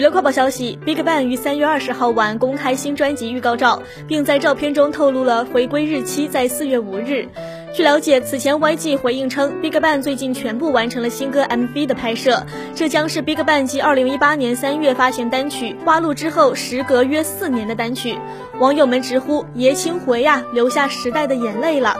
娱乐快报消息，BigBang 于三月二十号晚公开新专辑预告照，并在照片中透露了回归日期在四月五日。据了解，此前 YG 回应称，BigBang 最近全部完成了新歌 MV 的拍摄，这将是 BigBang 继二零一八年三月发行单曲《花路》之后，时隔约四年的单曲。网友们直呼：“爷青回呀，留下时代的眼泪了。”